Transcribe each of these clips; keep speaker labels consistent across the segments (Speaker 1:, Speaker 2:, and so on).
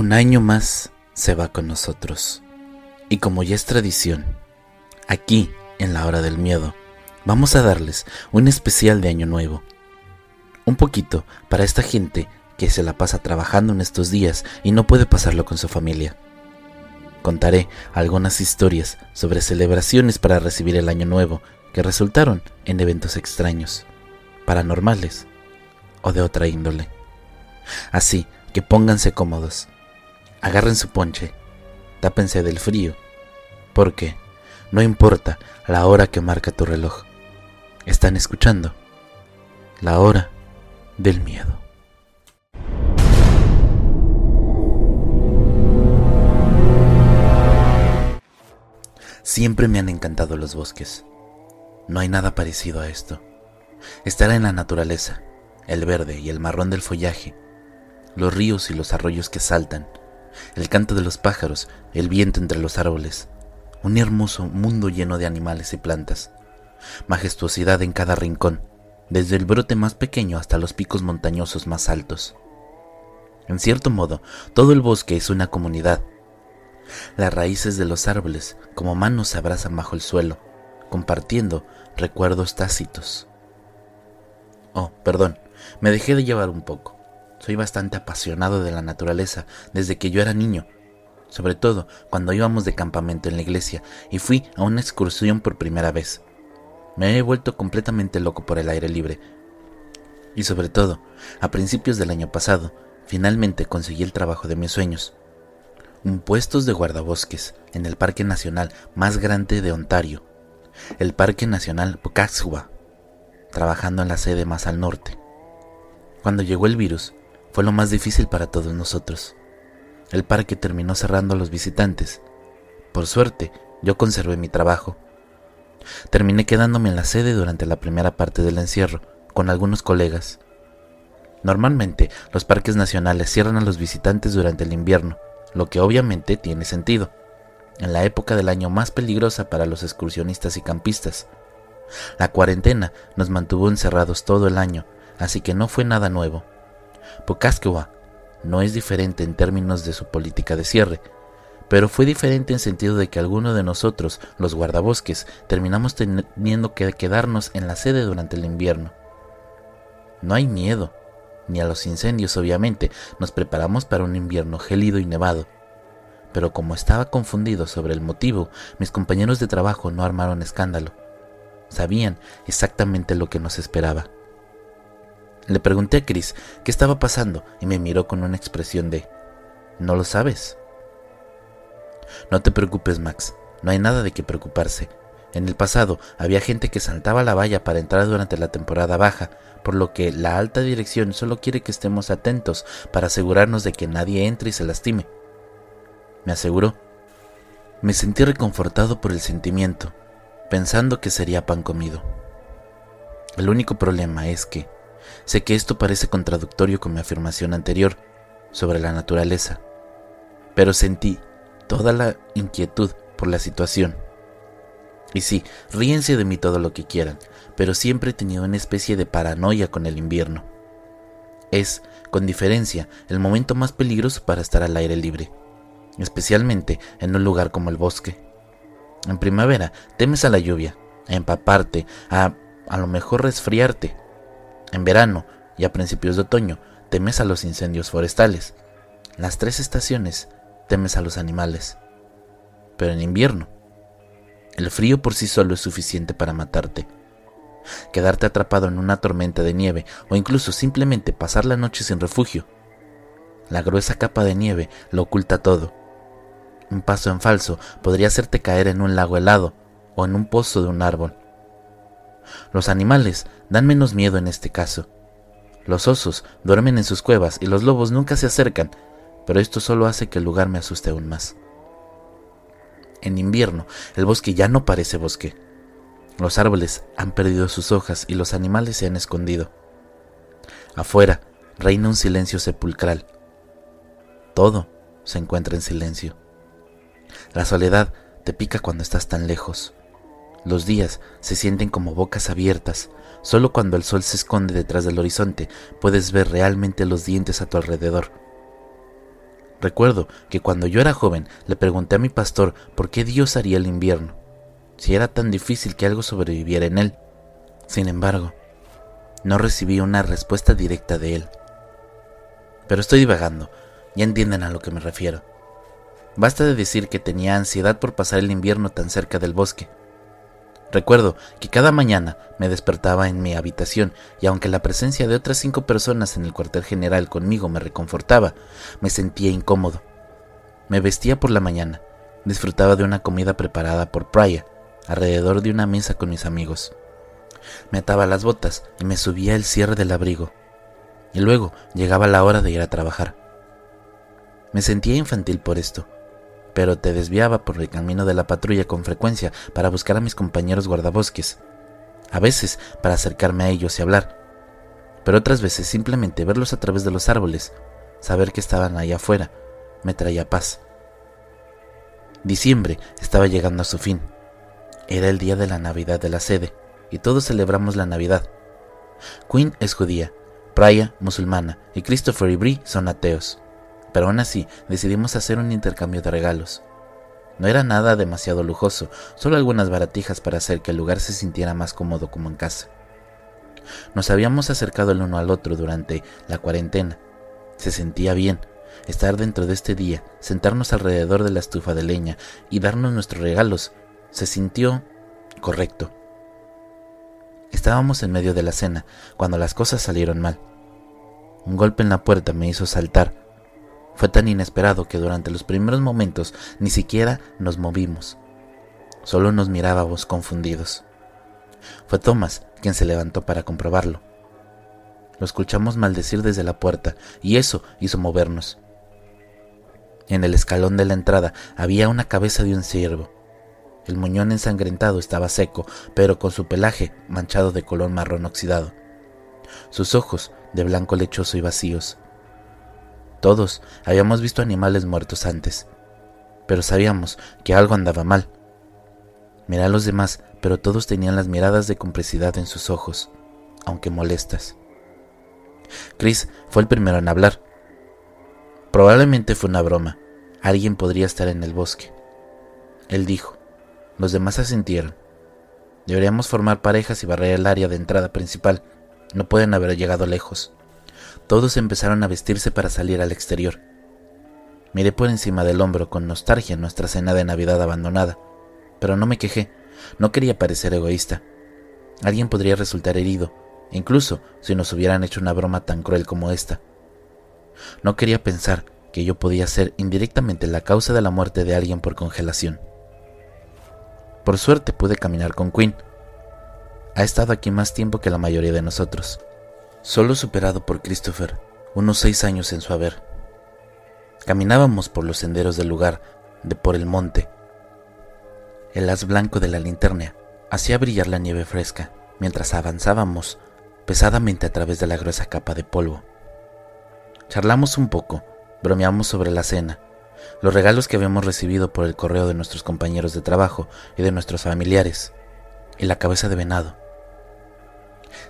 Speaker 1: Un año más se va con nosotros. Y como ya es tradición, aquí, en la hora del miedo, vamos a darles un especial de Año Nuevo. Un poquito para esta gente que se la pasa trabajando en estos días y no puede pasarlo con su familia. Contaré algunas historias sobre celebraciones para recibir el Año Nuevo que resultaron en eventos extraños, paranormales o de otra índole. Así que pónganse cómodos, agarren su ponche, tápense del frío, porque no importa la hora que marca tu reloj, están escuchando la hora del miedo. Siempre me han encantado los bosques. No hay nada parecido a esto. Estar en la naturaleza, el verde y el marrón del follaje, los ríos y los arroyos que saltan, el canto de los pájaros, el viento entre los árboles, un hermoso mundo lleno de animales y plantas, majestuosidad en cada rincón, desde el brote más pequeño hasta los picos montañosos más altos. En cierto modo, todo el bosque es una comunidad. Las raíces de los árboles, como manos, se abrazan bajo el suelo, compartiendo recuerdos tácitos. Oh, perdón, me dejé de llevar un poco. Soy bastante apasionado de la naturaleza desde que yo era niño, sobre todo cuando íbamos de campamento en la iglesia y fui a una excursión por primera vez. Me he vuelto completamente loco por el aire libre. Y sobre todo, a principios del año pasado, finalmente conseguí el trabajo de mis sueños. Un puesto de guardabosques en el Parque Nacional más grande de Ontario, el Parque Nacional Pocasua, trabajando en la sede más al norte. Cuando llegó el virus, fue lo más difícil para todos nosotros. El parque terminó cerrando a los visitantes. Por suerte, yo conservé mi trabajo. Terminé quedándome en la sede durante la primera parte del encierro, con algunos colegas. Normalmente, los parques nacionales cierran a los visitantes durante el invierno, lo que obviamente tiene sentido, en la época del año más peligrosa para los excursionistas y campistas. La cuarentena nos mantuvo encerrados todo el año así que no fue nada nuevo. Pocasquewa no es diferente en términos de su política de cierre, pero fue diferente en sentido de que algunos de nosotros, los guardabosques, terminamos teniendo que quedarnos en la sede durante el invierno. No hay miedo, ni a los incendios obviamente, nos preparamos para un invierno gélido y nevado. Pero como estaba confundido sobre el motivo, mis compañeros de trabajo no armaron escándalo. Sabían exactamente lo que nos esperaba. Le pregunté a Chris qué estaba pasando y me miró con una expresión de ¿No lo sabes? No te preocupes, Max, no hay nada de qué preocuparse. En el pasado había gente que saltaba la valla para entrar durante la temporada baja, por lo que la alta dirección solo quiere que estemos atentos para asegurarnos de que nadie entre y se lastime. Me aseguró. Me sentí reconfortado por el sentimiento, pensando que sería pan comido. El único problema es que, Sé que esto parece contradictorio con mi afirmación anterior sobre la naturaleza, pero sentí toda la inquietud por la situación. Y sí, ríense de mí todo lo que quieran, pero siempre he tenido una especie de paranoia con el invierno. Es, con diferencia, el momento más peligroso para estar al aire libre, especialmente en un lugar como el bosque. En primavera temes a la lluvia, a empaparte, a a lo mejor resfriarte, en verano y a principios de otoño temes a los incendios forestales. Las tres estaciones temes a los animales. Pero en invierno, el frío por sí solo es suficiente para matarte. Quedarte atrapado en una tormenta de nieve o incluso simplemente pasar la noche sin refugio. La gruesa capa de nieve lo oculta todo. Un paso en falso podría hacerte caer en un lago helado o en un pozo de un árbol. Los animales dan menos miedo en este caso. Los osos duermen en sus cuevas y los lobos nunca se acercan, pero esto solo hace que el lugar me asuste aún más. En invierno, el bosque ya no parece bosque. Los árboles han perdido sus hojas y los animales se han escondido. Afuera reina un silencio sepulcral. Todo se encuentra en silencio. La soledad te pica cuando estás tan lejos. Los días se sienten como bocas abiertas. Solo cuando el sol se esconde detrás del horizonte puedes ver realmente los dientes a tu alrededor. Recuerdo que cuando yo era joven le pregunté a mi pastor por qué Dios haría el invierno, si era tan difícil que algo sobreviviera en él. Sin embargo, no recibí una respuesta directa de él. Pero estoy divagando, ya entienden a lo que me refiero. Basta de decir que tenía ansiedad por pasar el invierno tan cerca del bosque. Recuerdo que cada mañana me despertaba en mi habitación y aunque la presencia de otras cinco personas en el cuartel general conmigo me reconfortaba, me sentía incómodo. Me vestía por la mañana, disfrutaba de una comida preparada por Praya, alrededor de una mesa con mis amigos. Me ataba las botas y me subía el cierre del abrigo. Y luego llegaba la hora de ir a trabajar. Me sentía infantil por esto, pero te desviaba por el camino de la patrulla con frecuencia para buscar a mis compañeros guardabosques, a veces para acercarme a ellos y hablar, pero otras veces simplemente verlos a través de los árboles, saber que estaban allá afuera, me traía paz. Diciembre estaba llegando a su fin. Era el día de la Navidad de la sede, y todos celebramos la Navidad. Quinn es judía, Praya musulmana, y Christopher y Brie son ateos pero aún así decidimos hacer un intercambio de regalos. No era nada demasiado lujoso, solo algunas baratijas para hacer que el lugar se sintiera más cómodo como en casa. Nos habíamos acercado el uno al otro durante la cuarentena. Se sentía bien estar dentro de este día, sentarnos alrededor de la estufa de leña y darnos nuestros regalos. Se sintió correcto. Estábamos en medio de la cena cuando las cosas salieron mal. Un golpe en la puerta me hizo saltar fue tan inesperado que durante los primeros momentos ni siquiera nos movimos. Solo nos mirábamos confundidos. Fue Thomas quien se levantó para comprobarlo. Lo escuchamos maldecir desde la puerta y eso hizo movernos. En el escalón de la entrada había una cabeza de un ciervo. El muñón ensangrentado estaba seco, pero con su pelaje manchado de color marrón oxidado. Sus ojos de blanco lechoso y vacíos todos habíamos visto animales muertos antes, pero sabíamos que algo andaba mal. Miré a los demás, pero todos tenían las miradas de complicidad en sus ojos, aunque molestas. Chris fue el primero en hablar. Probablemente fue una broma. Alguien podría estar en el bosque. Él dijo. Los demás asintieron. Deberíamos formar parejas y barrer el área de entrada principal. No pueden haber llegado lejos. Todos empezaron a vestirse para salir al exterior. Miré por encima del hombro con nostalgia nuestra cena de Navidad abandonada, pero no me quejé, no quería parecer egoísta. Alguien podría resultar herido, incluso si nos hubieran hecho una broma tan cruel como esta. No quería pensar que yo podía ser indirectamente la causa de la muerte de alguien por congelación. Por suerte pude caminar con Quinn. Ha estado aquí más tiempo que la mayoría de nosotros solo superado por Christopher, unos seis años en su haber. Caminábamos por los senderos del lugar, de por el monte. El haz blanco de la linterna hacía brillar la nieve fresca mientras avanzábamos pesadamente a través de la gruesa capa de polvo. Charlamos un poco, bromeamos sobre la cena, los regalos que habíamos recibido por el correo de nuestros compañeros de trabajo y de nuestros familiares, y la cabeza de venado.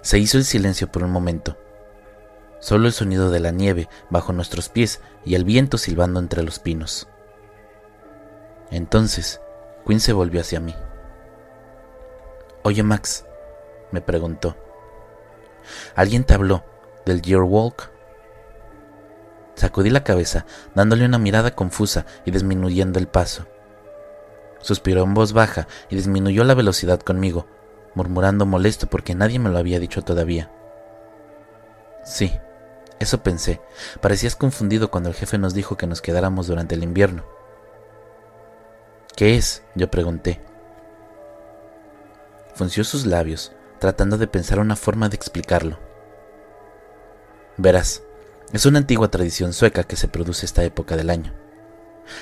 Speaker 1: Se hizo el silencio por un momento. Solo el sonido de la nieve bajo nuestros pies y el viento silbando entre los pinos. Entonces, Quinn se volvió hacia mí. Oye, Max, me preguntó. ¿Alguien te habló del Year Walk? Sacudí la cabeza, dándole una mirada confusa y disminuyendo el paso. Suspiró en voz baja y disminuyó la velocidad conmigo, murmurando molesto porque nadie me lo había dicho todavía. Sí, eso pensé. Parecías confundido cuando el jefe nos dijo que nos quedáramos durante el invierno. ¿Qué es? yo pregunté. Funció sus labios, tratando de pensar una forma de explicarlo. Verás, es una antigua tradición sueca que se produce esta época del año.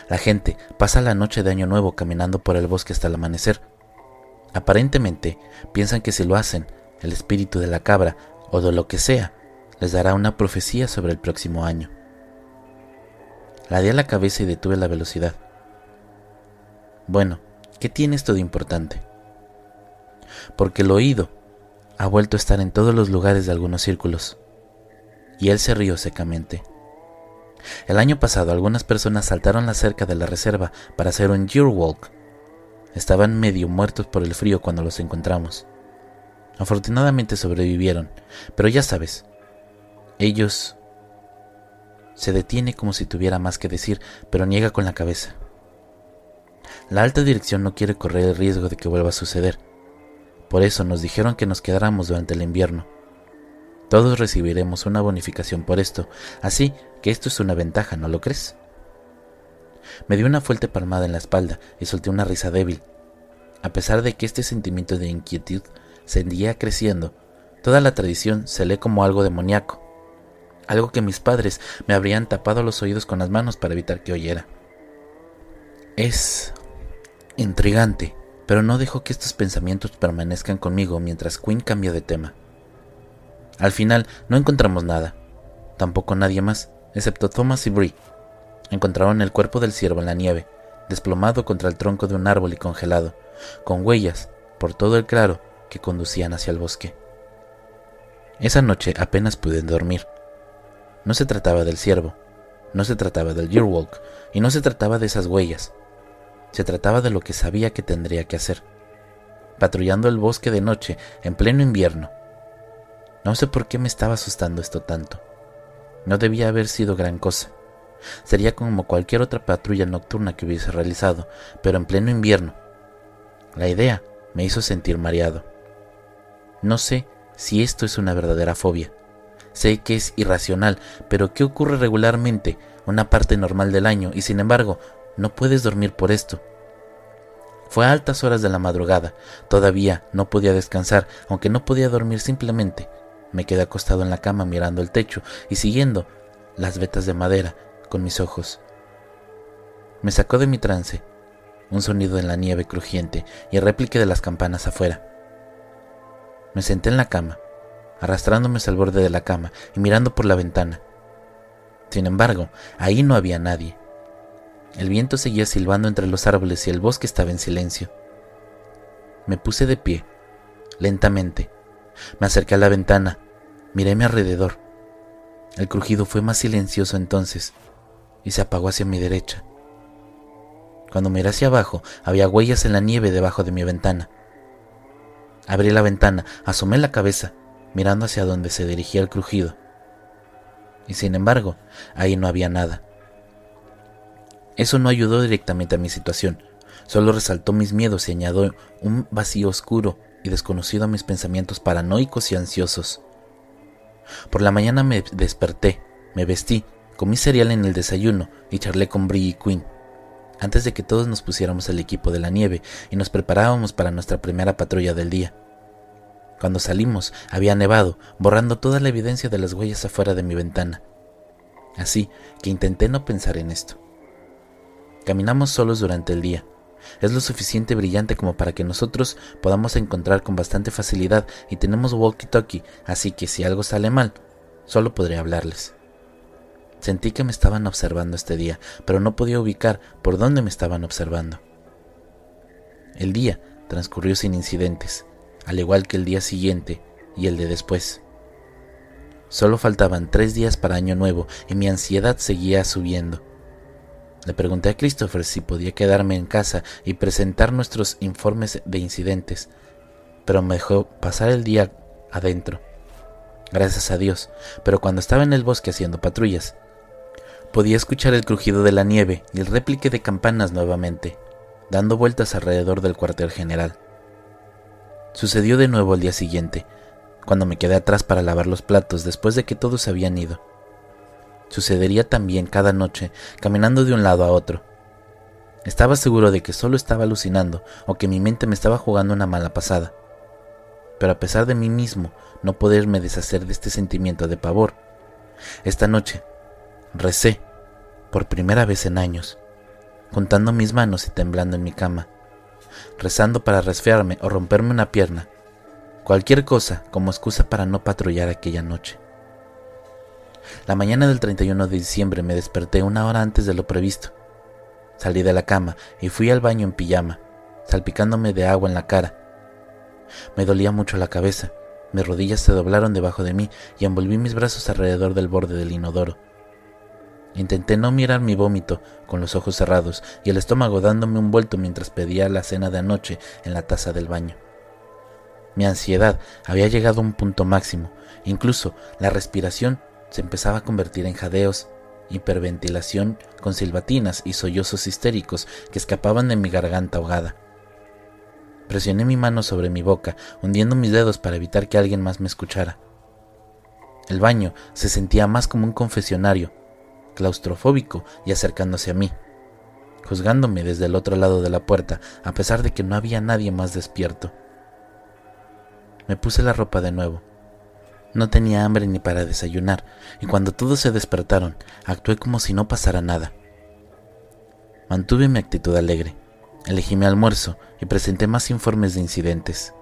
Speaker 1: La gente pasa la noche de Año Nuevo caminando por el bosque hasta el amanecer. Aparentemente piensan que si lo hacen, el espíritu de la cabra o de lo que sea les dará una profecía sobre el próximo año. La di la cabeza y detuve la velocidad. Bueno, ¿qué tiene esto de importante? Porque el oído ha vuelto a estar en todos los lugares de algunos círculos. Y él se rió secamente. El año pasado algunas personas saltaron la cerca de la reserva para hacer un walk. Estaban medio muertos por el frío cuando los encontramos. Afortunadamente sobrevivieron, pero ya sabes, ellos se detiene como si tuviera más que decir, pero niega con la cabeza. La alta dirección no quiere correr el riesgo de que vuelva a suceder. Por eso nos dijeron que nos quedáramos durante el invierno. Todos recibiremos una bonificación por esto, así que esto es una ventaja, ¿no lo crees? Me dio una fuerte palmada en la espalda y solté una risa débil. A pesar de que este sentimiento de inquietud seguía creciendo, toda la tradición se lee como algo demoníaco algo que mis padres me habrían tapado los oídos con las manos para evitar que oyera. Es intrigante, pero no dejo que estos pensamientos permanezcan conmigo mientras Quinn cambia de tema. Al final no encontramos nada, tampoco nadie más, excepto Thomas y Bree. Encontraron el cuerpo del ciervo en la nieve, desplomado contra el tronco de un árbol y congelado, con huellas por todo el claro que conducían hacia el bosque. Esa noche apenas pude dormir. No se trataba del ciervo, no se trataba del Yearwalk y no se trataba de esas huellas. Se trataba de lo que sabía que tendría que hacer. Patrullando el bosque de noche en pleno invierno. No sé por qué me estaba asustando esto tanto. No debía haber sido gran cosa. Sería como cualquier otra patrulla nocturna que hubiese realizado, pero en pleno invierno. La idea me hizo sentir mareado. No sé si esto es una verdadera fobia, Sé que es irracional, pero ¿qué ocurre regularmente? Una parte normal del año, y sin embargo, no puedes dormir por esto. Fue a altas horas de la madrugada, todavía no podía descansar, aunque no podía dormir simplemente. Me quedé acostado en la cama mirando el techo y siguiendo las vetas de madera con mis ojos. Me sacó de mi trance un sonido en la nieve crujiente y el réplique de las campanas afuera. Me senté en la cama arrastrándome el borde de la cama y mirando por la ventana. Sin embargo, ahí no había nadie. El viento seguía silbando entre los árboles y el bosque estaba en silencio. Me puse de pie, lentamente. Me acerqué a la ventana, miré mi alrededor. El crujido fue más silencioso entonces y se apagó hacia mi derecha. Cuando miré hacia abajo, había huellas en la nieve debajo de mi ventana. Abrí la ventana, asomé la cabeza mirando hacia donde se dirigía el crujido. Y sin embargo, ahí no había nada. Eso no ayudó directamente a mi situación, solo resaltó mis miedos y añadió un vacío oscuro y desconocido a mis pensamientos paranoicos y ansiosos. Por la mañana me desperté, me vestí, comí cereal en el desayuno y charlé con Brie y Quinn, antes de que todos nos pusiéramos el equipo de la nieve y nos preparábamos para nuestra primera patrulla del día. Cuando salimos había nevado, borrando toda la evidencia de las huellas afuera de mi ventana. Así que intenté no pensar en esto. Caminamos solos durante el día. Es lo suficiente brillante como para que nosotros podamos encontrar con bastante facilidad y tenemos walkie-talkie, así que si algo sale mal, solo podré hablarles. Sentí que me estaban observando este día, pero no podía ubicar por dónde me estaban observando. El día transcurrió sin incidentes al igual que el día siguiente y el de después. Solo faltaban tres días para Año Nuevo y mi ansiedad seguía subiendo. Le pregunté a Christopher si podía quedarme en casa y presentar nuestros informes de incidentes, pero me dejó pasar el día adentro. Gracias a Dios, pero cuando estaba en el bosque haciendo patrullas, podía escuchar el crujido de la nieve y el réplique de campanas nuevamente, dando vueltas alrededor del cuartel general. Sucedió de nuevo al día siguiente, cuando me quedé atrás para lavar los platos después de que todos se habían ido. Sucedería también cada noche, caminando de un lado a otro. Estaba seguro de que solo estaba alucinando o que mi mente me estaba jugando una mala pasada. Pero a pesar de mí mismo no poderme deshacer de este sentimiento de pavor, esta noche recé, por primera vez en años, juntando mis manos y temblando en mi cama, rezando para resfriarme o romperme una pierna, cualquier cosa como excusa para no patrullar aquella noche. La mañana del 31 de diciembre me desperté una hora antes de lo previsto. Salí de la cama y fui al baño en pijama, salpicándome de agua en la cara. Me dolía mucho la cabeza, mis rodillas se doblaron debajo de mí y envolví mis brazos alrededor del borde del inodoro. Intenté no mirar mi vómito con los ojos cerrados y el estómago dándome un vuelto mientras pedía la cena de anoche en la taza del baño. Mi ansiedad había llegado a un punto máximo, incluso la respiración se empezaba a convertir en jadeos, hiperventilación con silbatinas y sollozos histéricos que escapaban de mi garganta ahogada. Presioné mi mano sobre mi boca, hundiendo mis dedos para evitar que alguien más me escuchara. El baño se sentía más como un confesionario, claustrofóbico y acercándose a mí, juzgándome desde el otro lado de la puerta, a pesar de que no había nadie más despierto. Me puse la ropa de nuevo. No tenía hambre ni para desayunar, y cuando todos se despertaron, actué como si no pasara nada. Mantuve mi actitud alegre, elegí mi almuerzo y presenté más informes de incidentes.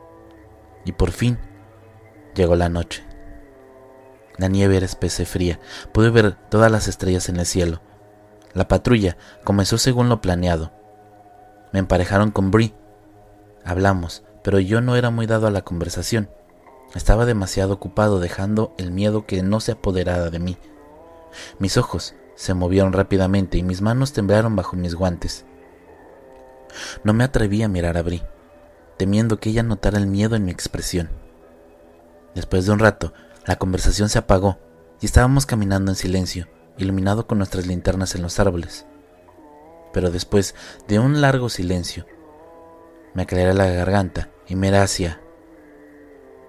Speaker 1: Y por fin llegó la noche. La nieve era espesa y fría. Pude ver todas las estrellas en el cielo. La patrulla comenzó según lo planeado. Me emparejaron con Brie. Hablamos, pero yo no era muy dado a la conversación. Estaba demasiado ocupado dejando el miedo que no se apoderara de mí. Mis ojos se movieron rápidamente y mis manos temblaron bajo mis guantes. No me atreví a mirar a Brie, temiendo que ella notara el miedo en mi expresión. Después de un rato, la conversación se apagó y estábamos caminando en silencio, iluminado con nuestras linternas en los árboles. Pero después de un largo silencio, me aclaré la garganta y miré hacia...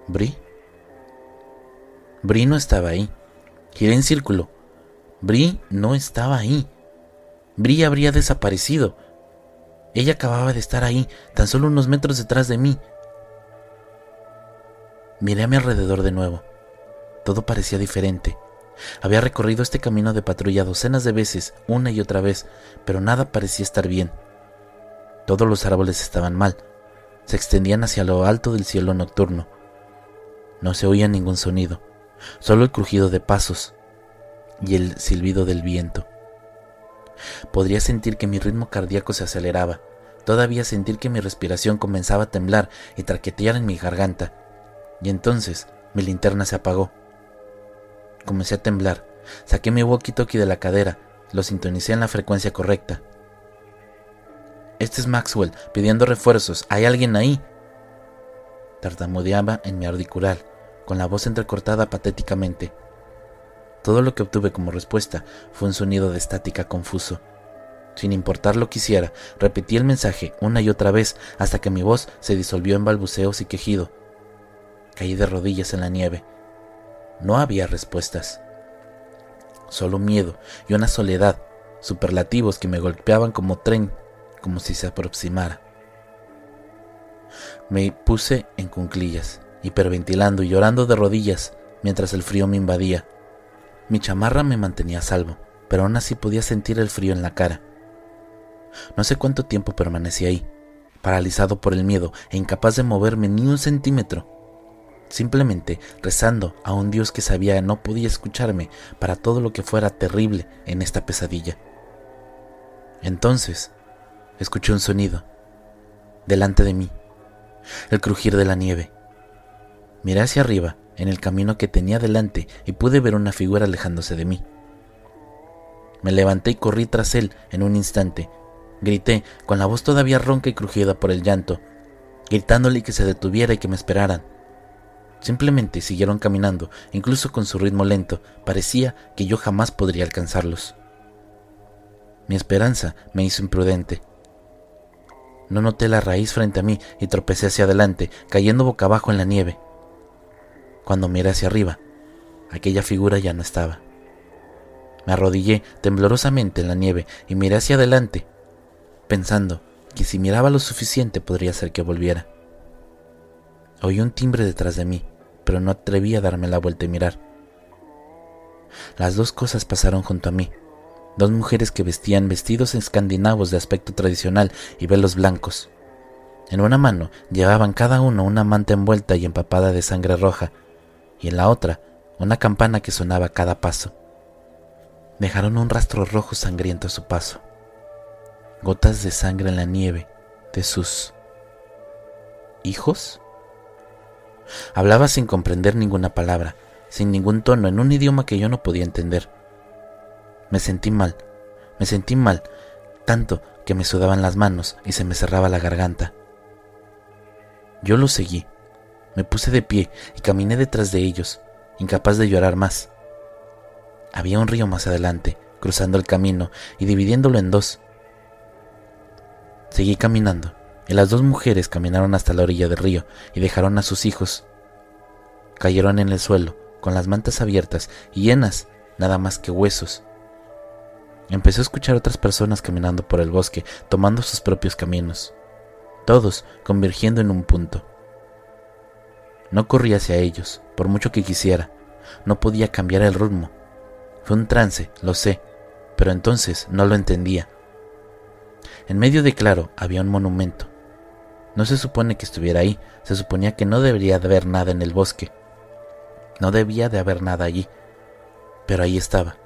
Speaker 1: ¿Bri? Bri no estaba ahí. Giré en círculo. Bri no estaba ahí. Bri habría desaparecido. Ella acababa de estar ahí, tan solo unos metros detrás de mí. Miré a mi alrededor de nuevo. Todo parecía diferente. Había recorrido este camino de patrulla docenas de veces, una y otra vez, pero nada parecía estar bien. Todos los árboles estaban mal. Se extendían hacia lo alto del cielo nocturno. No se oía ningún sonido, solo el crujido de pasos y el silbido del viento. Podría sentir que mi ritmo cardíaco se aceleraba, todavía sentir que mi respiración comenzaba a temblar y traquetear en mi garganta. Y entonces mi linterna se apagó. Comencé a temblar. Saqué mi walkie-talkie de la cadera, lo sintonicé en la frecuencia correcta. Este es Maxwell, pidiendo refuerzos. ¿Hay alguien ahí? Tartamudeaba en mi auricular, con la voz entrecortada patéticamente. Todo lo que obtuve como respuesta fue un sonido de estática confuso. Sin importar lo que hiciera, repetí el mensaje una y otra vez hasta que mi voz se disolvió en balbuceos y quejido. Caí de rodillas en la nieve. No había respuestas. Solo miedo y una soledad, superlativos que me golpeaban como tren, como si se aproximara. Me puse en cunclillas, hiperventilando y llorando de rodillas mientras el frío me invadía. Mi chamarra me mantenía a salvo, pero aún así podía sentir el frío en la cara. No sé cuánto tiempo permanecí ahí, paralizado por el miedo e incapaz de moverme ni un centímetro simplemente rezando a un Dios que sabía no podía escucharme para todo lo que fuera terrible en esta pesadilla. Entonces, escuché un sonido, delante de mí, el crujir de la nieve. Miré hacia arriba, en el camino que tenía delante, y pude ver una figura alejándose de mí. Me levanté y corrí tras él en un instante. Grité, con la voz todavía ronca y crujida por el llanto, gritándole que se detuviera y que me esperaran. Simplemente siguieron caminando, incluso con su ritmo lento, parecía que yo jamás podría alcanzarlos. Mi esperanza me hizo imprudente. No noté la raíz frente a mí y tropecé hacia adelante, cayendo boca abajo en la nieve. Cuando miré hacia arriba, aquella figura ya no estaba. Me arrodillé temblorosamente en la nieve y miré hacia adelante, pensando que si miraba lo suficiente podría ser que volviera. Oí un timbre detrás de mí, pero no atreví a darme la vuelta y mirar. Las dos cosas pasaron junto a mí, dos mujeres que vestían vestidos escandinavos de aspecto tradicional y velos blancos. En una mano llevaban cada uno una manta envuelta y empapada de sangre roja, y en la otra una campana que sonaba a cada paso. Dejaron un rastro rojo sangriento a su paso, gotas de sangre en la nieve de sus hijos. Hablaba sin comprender ninguna palabra, sin ningún tono, en un idioma que yo no podía entender. Me sentí mal, me sentí mal, tanto que me sudaban las manos y se me cerraba la garganta. Yo los seguí, me puse de pie y caminé detrás de ellos, incapaz de llorar más. Había un río más adelante, cruzando el camino y dividiéndolo en dos. Seguí caminando, y las dos mujeres caminaron hasta la orilla del río y dejaron a sus hijos. Cayeron en el suelo, con las mantas abiertas y llenas nada más que huesos. Empecé a escuchar otras personas caminando por el bosque, tomando sus propios caminos, todos convergiendo en un punto. No corrí hacia ellos, por mucho que quisiera. No podía cambiar el ritmo. Fue un trance, lo sé, pero entonces no lo entendía. En medio de claro había un monumento. No se supone que estuviera ahí, se suponía que no debería de haber nada en el bosque. No debía de haber nada allí, pero ahí estaba.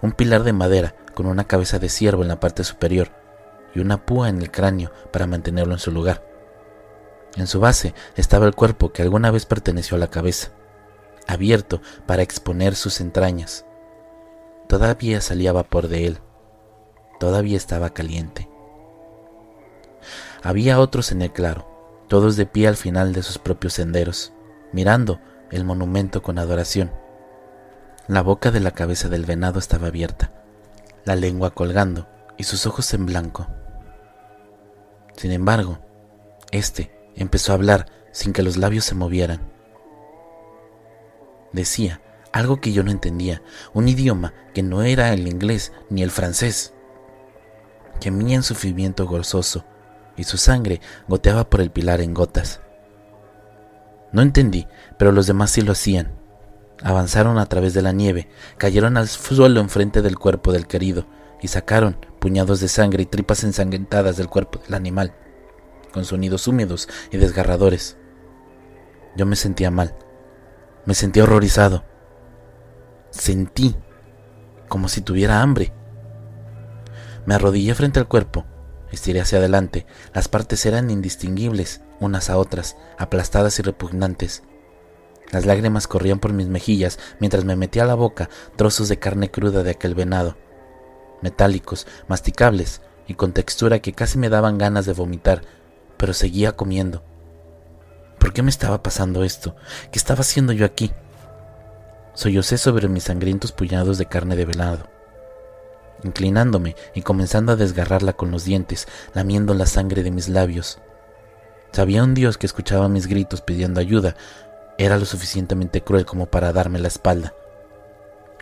Speaker 1: Un pilar de madera con una cabeza de ciervo en la parte superior y una púa en el cráneo para mantenerlo en su lugar. En su base estaba el cuerpo que alguna vez perteneció a la cabeza, abierto para exponer sus entrañas. Todavía salía vapor de él. Todavía estaba caliente. Había otros en el claro, todos de pie al final de sus propios senderos, mirando el monumento con adoración. La boca de la cabeza del venado estaba abierta, la lengua colgando y sus ojos en blanco. Sin embargo, éste empezó a hablar sin que los labios se movieran. Decía algo que yo no entendía, un idioma que no era el inglés ni el francés. Gemía en sufrimiento gozoso y su sangre goteaba por el pilar en gotas. No entendí, pero los demás sí lo hacían. Avanzaron a través de la nieve, cayeron al suelo enfrente del cuerpo del querido y sacaron puñados de sangre y tripas ensangrentadas del cuerpo del animal, con sonidos húmedos y desgarradores. Yo me sentía mal, me sentía horrorizado. Sentí como si tuviera hambre. Me arrodillé frente al cuerpo Estiré hacia adelante. Las partes eran indistinguibles unas a otras, aplastadas y repugnantes. Las lágrimas corrían por mis mejillas mientras me metía a la boca trozos de carne cruda de aquel venado, metálicos, masticables y con textura que casi me daban ganas de vomitar, pero seguía comiendo. ¿Por qué me estaba pasando esto? ¿Qué estaba haciendo yo aquí? Sollocé sobre mis sangrientos puñados de carne de venado inclinándome y comenzando a desgarrarla con los dientes, lamiendo la sangre de mis labios. Sabía un Dios que escuchaba mis gritos pidiendo ayuda, era lo suficientemente cruel como para darme la espalda.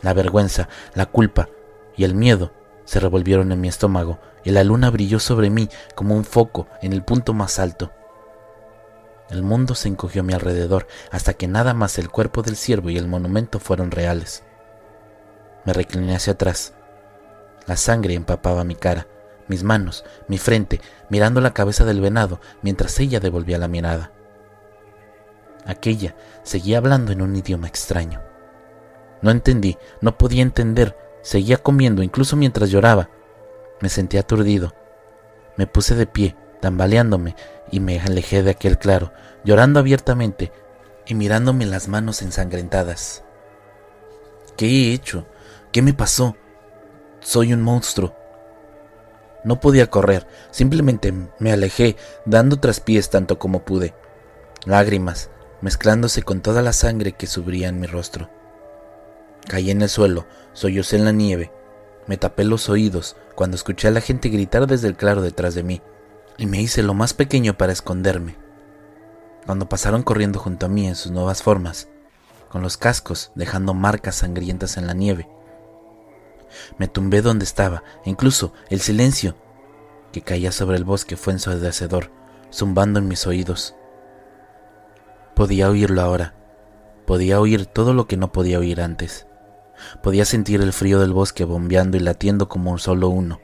Speaker 1: La vergüenza, la culpa y el miedo se revolvieron en mi estómago y la luna brilló sobre mí como un foco en el punto más alto. El mundo se encogió a mi alrededor hasta que nada más el cuerpo del ciervo y el monumento fueron reales. Me recliné hacia atrás, la sangre empapaba mi cara, mis manos, mi frente, mirando la cabeza del venado mientras ella devolvía la mirada. Aquella seguía hablando en un idioma extraño. No entendí, no podía entender, seguía comiendo incluso mientras lloraba. Me sentí aturdido. Me puse de pie, tambaleándome, y me alejé de aquel claro, llorando abiertamente y mirándome las manos ensangrentadas. ¿Qué he hecho? ¿Qué me pasó? Soy un monstruo. No podía correr, simplemente me alejé, dando traspiés tanto como pude. Lágrimas, mezclándose con toda la sangre que subría en mi rostro. Caí en el suelo, sollocé en la nieve, me tapé los oídos cuando escuché a la gente gritar desde el claro detrás de mí, y me hice lo más pequeño para esconderme. Cuando pasaron corriendo junto a mí en sus nuevas formas, con los cascos dejando marcas sangrientas en la nieve, me tumbé donde estaba, incluso el silencio que caía sobre el bosque fue ensordecedor, zumbando en mis oídos. Podía oírlo ahora, podía oír todo lo que no podía oír antes. Podía sentir el frío del bosque bombeando y latiendo como un solo uno,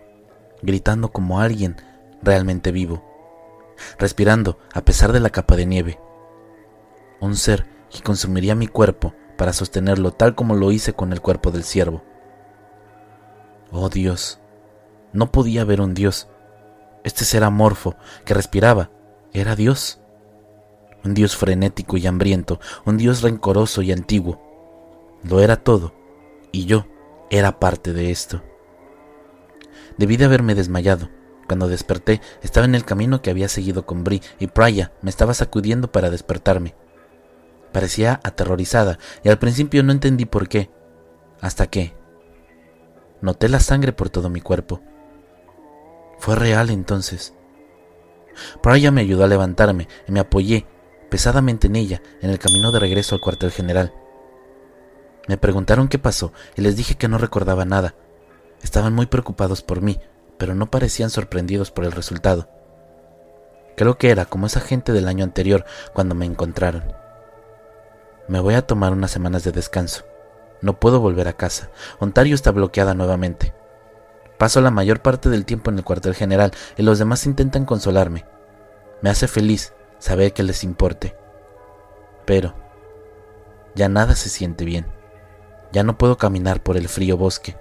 Speaker 1: gritando como alguien realmente vivo, respirando a pesar de la capa de nieve. Un ser que consumiría mi cuerpo para sostenerlo tal como lo hice con el cuerpo del ciervo. Oh Dios, no podía ver un Dios. Este ser amorfo que respiraba era Dios. Un Dios frenético y hambriento, un Dios rencoroso y antiguo. Lo era todo, y yo era parte de esto. Debí de haberme desmayado. Cuando desperté, estaba en el camino que había seguido con Bri y Praya me estaba sacudiendo para despertarme. Parecía aterrorizada y al principio no entendí por qué. Hasta que noté la sangre por todo mi cuerpo. Fue real entonces. Praya me ayudó a levantarme y me apoyé pesadamente en ella en el camino de regreso al cuartel general. Me preguntaron qué pasó y les dije que no recordaba nada. Estaban muy preocupados por mí, pero no parecían sorprendidos por el resultado. Creo que era como esa gente del año anterior cuando me encontraron. Me voy a tomar unas semanas de descanso. No puedo volver a casa. Ontario está bloqueada nuevamente. Paso la mayor parte del tiempo en el cuartel general y los demás intentan consolarme. Me hace feliz saber que les importe. Pero ya nada se siente bien. Ya no puedo caminar por el frío bosque.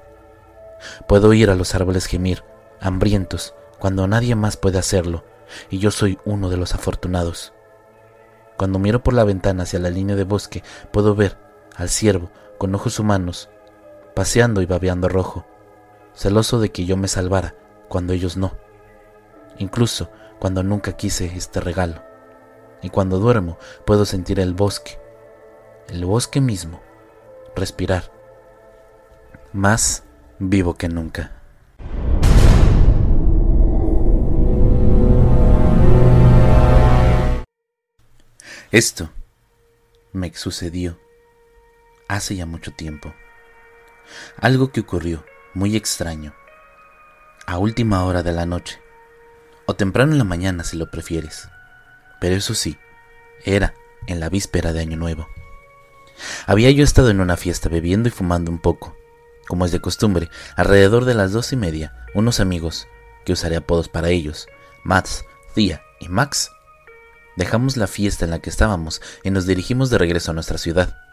Speaker 1: Puedo oír a los árboles gemir, hambrientos, cuando nadie más puede hacerlo, y yo soy uno de los afortunados. Cuando miro por la ventana hacia la línea de bosque, puedo ver al ciervo con ojos humanos, paseando y babeando rojo, celoso de que yo me salvara cuando ellos no, incluso cuando nunca quise este regalo. Y cuando duermo puedo sentir el bosque, el bosque mismo, respirar, más vivo que nunca. Esto me sucedió hace ya mucho tiempo. Algo que ocurrió muy extraño, a última hora de la noche, o temprano en la mañana si lo prefieres. Pero eso sí, era en la víspera de Año Nuevo. Había yo estado en una fiesta bebiendo y fumando un poco. Como es de costumbre, alrededor de las dos y media, unos amigos, que usaré apodos para ellos, Mats, Thea y Max, dejamos la fiesta en la que estábamos y nos dirigimos de regreso a nuestra ciudad.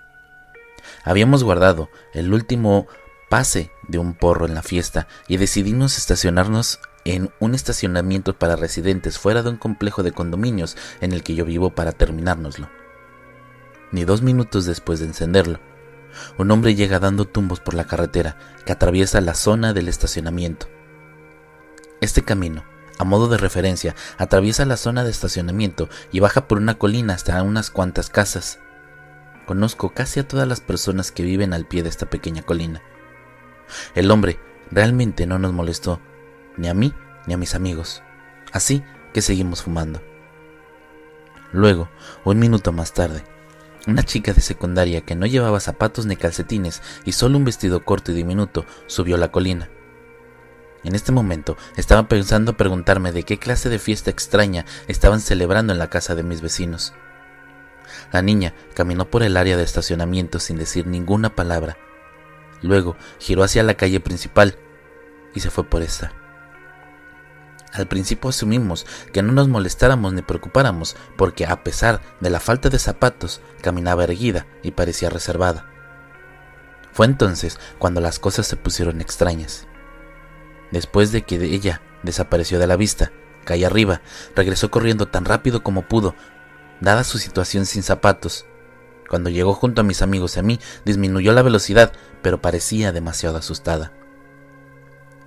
Speaker 1: Habíamos guardado el último pase de un porro en la fiesta y decidimos estacionarnos en un estacionamiento para residentes fuera de un complejo de condominios en el que yo vivo para terminárnoslo ni dos minutos después de encenderlo. Un hombre llega dando tumbos por la carretera que atraviesa la zona del estacionamiento. Este camino, a modo de referencia, atraviesa la zona de estacionamiento y baja por una colina hasta unas cuantas casas. Conozco casi a todas las personas que viven al pie de esta pequeña colina. El hombre realmente no nos molestó, ni a mí ni a mis amigos. Así que seguimos fumando. Luego, un minuto más tarde, una chica de secundaria que no llevaba zapatos ni calcetines y solo un vestido corto y diminuto subió la colina. En este momento estaba pensando preguntarme de qué clase de fiesta extraña estaban celebrando en la casa de mis vecinos. La niña caminó por el área de estacionamiento sin decir ninguna palabra. Luego giró hacia la calle principal y se fue por esta. Al principio asumimos que no nos molestáramos ni preocupáramos porque a pesar de la falta de zapatos caminaba erguida y parecía reservada. Fue entonces cuando las cosas se pusieron extrañas. Después de que ella desapareció de la vista, calle arriba, regresó corriendo tan rápido como pudo, dada su situación sin zapatos. Cuando llegó junto a mis amigos y a mí, disminuyó la velocidad, pero parecía demasiado asustada.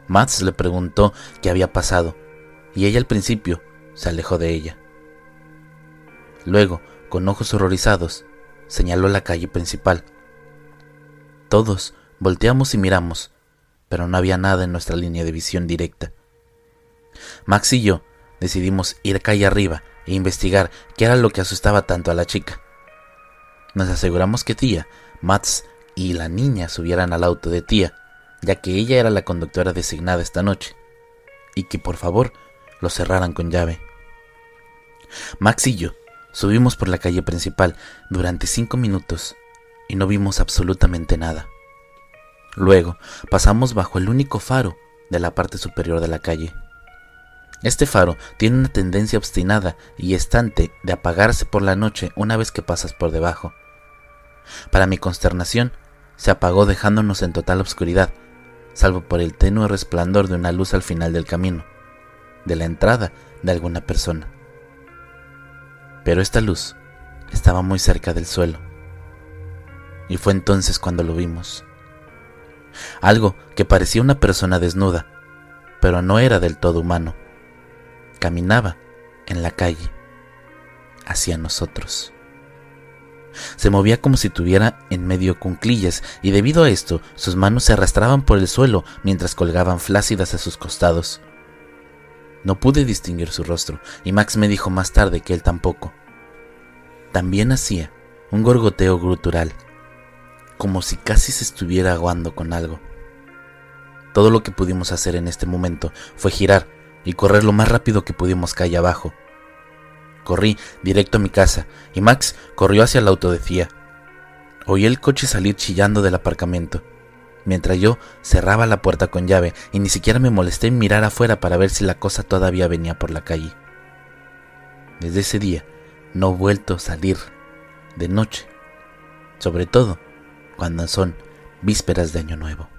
Speaker 1: Mats le preguntó qué había pasado, y ella al principio se alejó de ella. Luego, con ojos horrorizados, señaló la calle principal. Todos volteamos y miramos, pero no había nada en nuestra línea de visión directa. Max y yo decidimos ir calle arriba e investigar qué era lo que asustaba tanto a la chica. Nos aseguramos que tía, Max y la niña subieran al auto de tía, ya que ella era la conductora designada esta noche, y que por favor lo cerraran con llave. Max y yo subimos por la calle principal durante cinco minutos y no vimos absolutamente nada. Luego pasamos bajo el único faro de la parte superior de la calle. Este faro tiene una tendencia obstinada y estante de apagarse por la noche una vez que pasas por debajo. Para mi consternación, se apagó dejándonos en total oscuridad, salvo por el tenue resplandor de una luz al final del camino, de la entrada de alguna persona. Pero esta luz estaba muy cerca del suelo, y fue entonces cuando lo vimos. Algo que parecía una persona desnuda, pero no era del todo humano. Caminaba en la calle, hacia nosotros. Se movía como si tuviera en medio cunclillas y debido a esto sus manos se arrastraban por el suelo mientras colgaban flácidas a sus costados. No pude distinguir su rostro y Max me dijo más tarde que él tampoco. También hacía un gorgoteo grutural, como si casi se estuviera aguando con algo. Todo lo que pudimos hacer en este momento fue girar y correr lo más rápido que pudimos calle abajo. Corrí directo a mi casa y Max corrió hacia el auto de Cia. Oí el coche salir chillando del aparcamiento, mientras yo cerraba la puerta con llave y ni siquiera me molesté en mirar afuera para ver si la cosa todavía venía por la calle. Desde ese día no he vuelto a salir de noche, sobre todo cuando son vísperas de Año Nuevo.